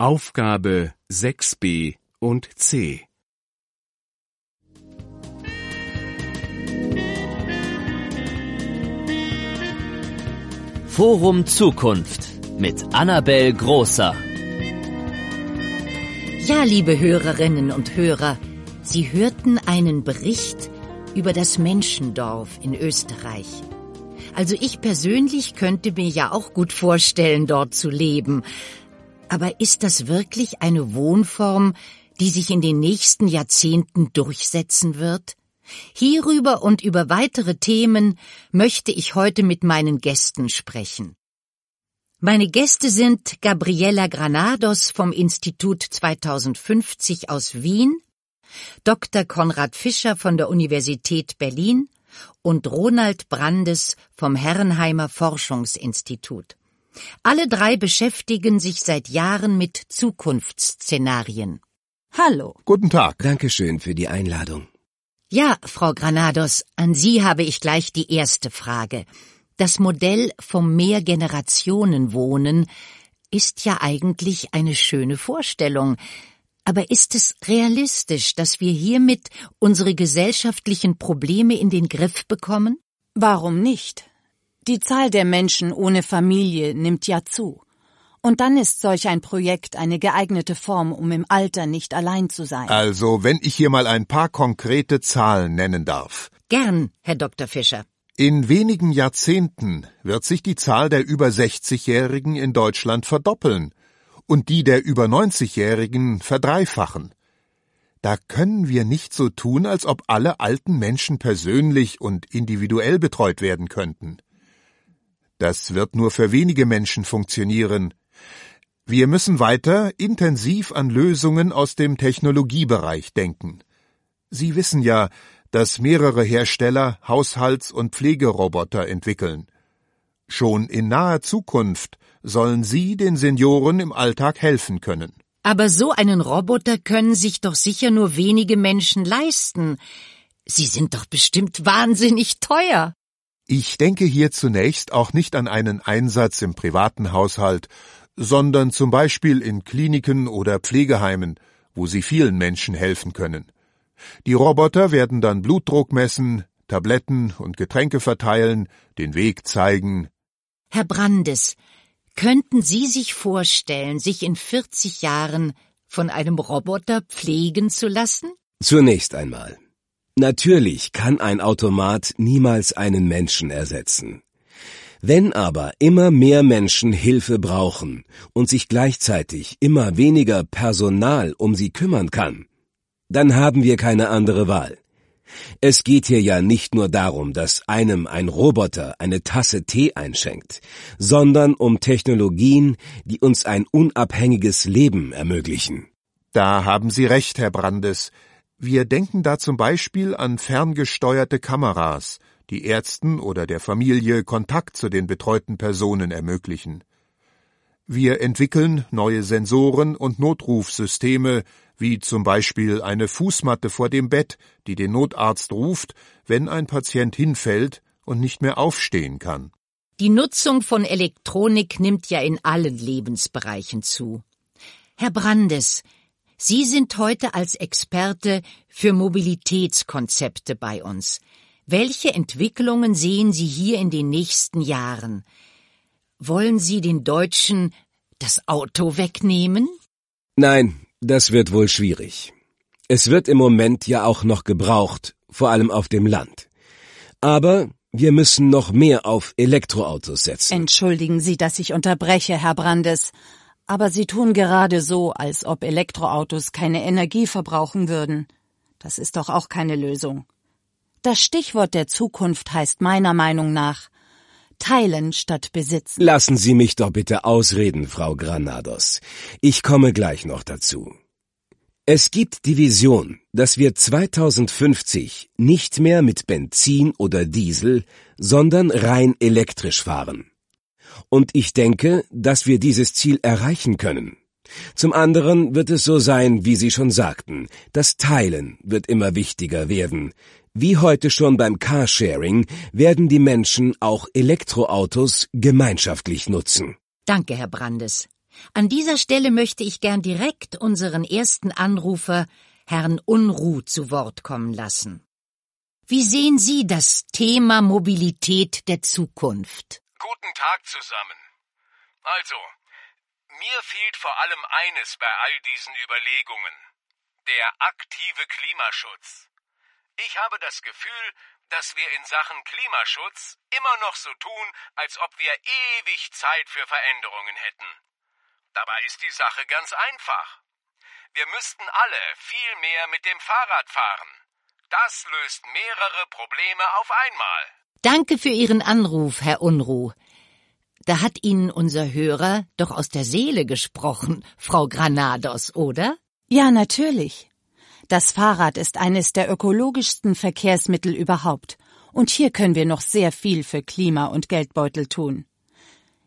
Aufgabe 6b und c. Forum Zukunft mit Annabel Großer. Ja, liebe Hörerinnen und Hörer, Sie hörten einen Bericht über das Menschendorf in Österreich. Also ich persönlich könnte mir ja auch gut vorstellen, dort zu leben. Aber ist das wirklich eine Wohnform, die sich in den nächsten Jahrzehnten durchsetzen wird? Hierüber und über weitere Themen möchte ich heute mit meinen Gästen sprechen. Meine Gäste sind Gabriela Granados vom Institut 2050 aus Wien, Dr. Konrad Fischer von der Universität Berlin und Ronald Brandes vom Herrenheimer Forschungsinstitut. Alle drei beschäftigen sich seit Jahren mit Zukunftsszenarien. Hallo. Guten Tag. Dankeschön für die Einladung. Ja, Frau Granados, an Sie habe ich gleich die erste Frage. Das Modell vom Mehrgenerationenwohnen ist ja eigentlich eine schöne Vorstellung. Aber ist es realistisch, dass wir hiermit unsere gesellschaftlichen Probleme in den Griff bekommen? Warum nicht? Die Zahl der Menschen ohne Familie nimmt ja zu. Und dann ist solch ein Projekt eine geeignete Form, um im Alter nicht allein zu sein. Also, wenn ich hier mal ein paar konkrete Zahlen nennen darf. Gern, Herr Dr. Fischer. In wenigen Jahrzehnten wird sich die Zahl der über 60-Jährigen in Deutschland verdoppeln und die der über 90-Jährigen verdreifachen. Da können wir nicht so tun, als ob alle alten Menschen persönlich und individuell betreut werden könnten. Das wird nur für wenige Menschen funktionieren. Wir müssen weiter intensiv an Lösungen aus dem Technologiebereich denken. Sie wissen ja, dass mehrere Hersteller Haushalts- und Pflegeroboter entwickeln. Schon in naher Zukunft sollen Sie den Senioren im Alltag helfen können. Aber so einen Roboter können sich doch sicher nur wenige Menschen leisten. Sie sind doch bestimmt wahnsinnig teuer. Ich denke hier zunächst auch nicht an einen Einsatz im privaten Haushalt, sondern zum Beispiel in Kliniken oder Pflegeheimen, wo sie vielen Menschen helfen können. Die Roboter werden dann Blutdruck messen, Tabletten und Getränke verteilen, den Weg zeigen. Herr Brandes, könnten Sie sich vorstellen, sich in 40 Jahren von einem Roboter pflegen zu lassen? Zunächst einmal. Natürlich kann ein Automat niemals einen Menschen ersetzen. Wenn aber immer mehr Menschen Hilfe brauchen und sich gleichzeitig immer weniger Personal um sie kümmern kann, dann haben wir keine andere Wahl. Es geht hier ja nicht nur darum, dass einem ein Roboter eine Tasse Tee einschenkt, sondern um Technologien, die uns ein unabhängiges Leben ermöglichen. Da haben Sie recht, Herr Brandes. Wir denken da zum Beispiel an ferngesteuerte Kameras, die Ärzten oder der Familie Kontakt zu den betreuten Personen ermöglichen. Wir entwickeln neue Sensoren und Notrufsysteme, wie zum Beispiel eine Fußmatte vor dem Bett, die den Notarzt ruft, wenn ein Patient hinfällt und nicht mehr aufstehen kann. Die Nutzung von Elektronik nimmt ja in allen Lebensbereichen zu. Herr Brandes, Sie sind heute als Experte für Mobilitätskonzepte bei uns. Welche Entwicklungen sehen Sie hier in den nächsten Jahren? Wollen Sie den Deutschen das Auto wegnehmen? Nein, das wird wohl schwierig. Es wird im Moment ja auch noch gebraucht, vor allem auf dem Land. Aber wir müssen noch mehr auf Elektroautos setzen. Entschuldigen Sie, dass ich unterbreche, Herr Brandes. Aber Sie tun gerade so, als ob Elektroautos keine Energie verbrauchen würden. Das ist doch auch keine Lösung. Das Stichwort der Zukunft heißt meiner Meinung nach teilen statt besitzen. Lassen Sie mich doch bitte ausreden, Frau Granados. Ich komme gleich noch dazu. Es gibt die Vision, dass wir 2050 nicht mehr mit Benzin oder Diesel, sondern rein elektrisch fahren. Und ich denke, dass wir dieses Ziel erreichen können. Zum anderen wird es so sein, wie Sie schon sagten, das Teilen wird immer wichtiger werden. Wie heute schon beim Carsharing werden die Menschen auch Elektroautos gemeinschaftlich nutzen. Danke, Herr Brandes. An dieser Stelle möchte ich gern direkt unseren ersten Anrufer, Herrn Unruh, zu Wort kommen lassen. Wie sehen Sie das Thema Mobilität der Zukunft? Guten Tag zusammen. Also, mir fehlt vor allem eines bei all diesen Überlegungen. Der aktive Klimaschutz. Ich habe das Gefühl, dass wir in Sachen Klimaschutz immer noch so tun, als ob wir ewig Zeit für Veränderungen hätten. Dabei ist die Sache ganz einfach. Wir müssten alle viel mehr mit dem Fahrrad fahren. Das löst mehrere Probleme auf einmal. Danke für Ihren Anruf, Herr Unruh. Da hat Ihnen unser Hörer doch aus der Seele gesprochen, Frau Granados, oder? Ja, natürlich. Das Fahrrad ist eines der ökologischsten Verkehrsmittel überhaupt, und hier können wir noch sehr viel für Klima und Geldbeutel tun.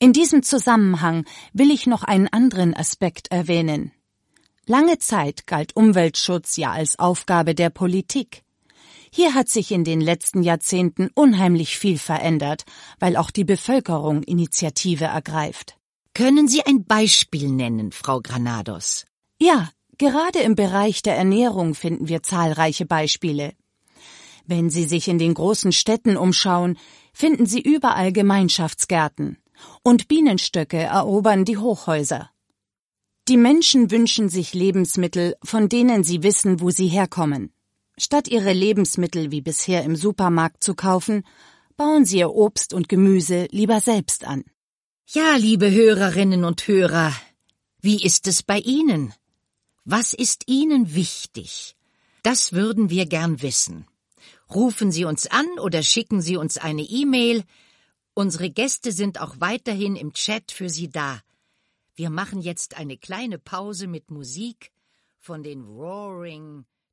In diesem Zusammenhang will ich noch einen anderen Aspekt erwähnen. Lange Zeit galt Umweltschutz ja als Aufgabe der Politik. Hier hat sich in den letzten Jahrzehnten unheimlich viel verändert, weil auch die Bevölkerung Initiative ergreift. Können Sie ein Beispiel nennen, Frau Granados? Ja, gerade im Bereich der Ernährung finden wir zahlreiche Beispiele. Wenn Sie sich in den großen Städten umschauen, finden Sie überall Gemeinschaftsgärten und Bienenstöcke erobern die Hochhäuser. Die Menschen wünschen sich Lebensmittel, von denen sie wissen, wo sie herkommen. Statt ihre Lebensmittel wie bisher im Supermarkt zu kaufen, bauen sie ihr Obst und Gemüse lieber selbst an. Ja, liebe Hörerinnen und Hörer, wie ist es bei Ihnen? Was ist Ihnen wichtig? Das würden wir gern wissen. Rufen Sie uns an oder schicken Sie uns eine E-Mail Unsere Gäste sind auch weiterhin im Chat für Sie da. Wir machen jetzt eine kleine Pause mit Musik von den Roaring